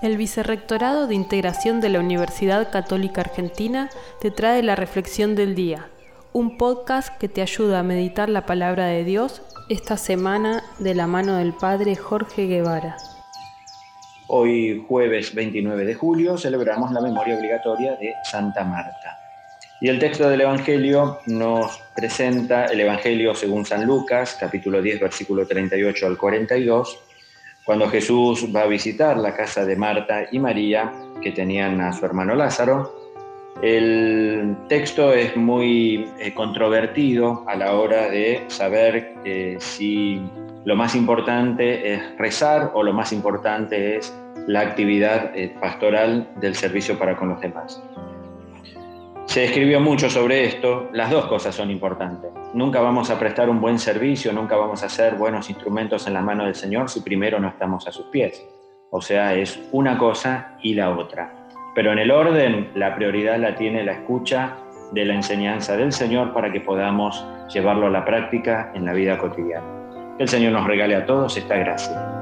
El Vicerrectorado de Integración de la Universidad Católica Argentina te trae la Reflexión del Día, un podcast que te ayuda a meditar la palabra de Dios esta semana de la mano del Padre Jorge Guevara. Hoy jueves 29 de julio celebramos la memoria obligatoria de Santa Marta. Y el texto del Evangelio nos presenta el Evangelio según San Lucas, capítulo 10, versículo 38 al 42, cuando Jesús va a visitar la casa de Marta y María, que tenían a su hermano Lázaro, el texto es muy eh, controvertido a la hora de saber eh, si lo más importante es rezar o lo más importante es la actividad eh, pastoral del servicio para con los demás. Se escribió mucho sobre esto, las dos cosas son importantes. Nunca vamos a prestar un buen servicio, nunca vamos a ser buenos instrumentos en la mano del Señor si primero no estamos a sus pies. O sea, es una cosa y la otra. Pero en el orden, la prioridad la tiene la escucha de la enseñanza del Señor para que podamos llevarlo a la práctica en la vida cotidiana. Que el Señor nos regale a todos esta gracia.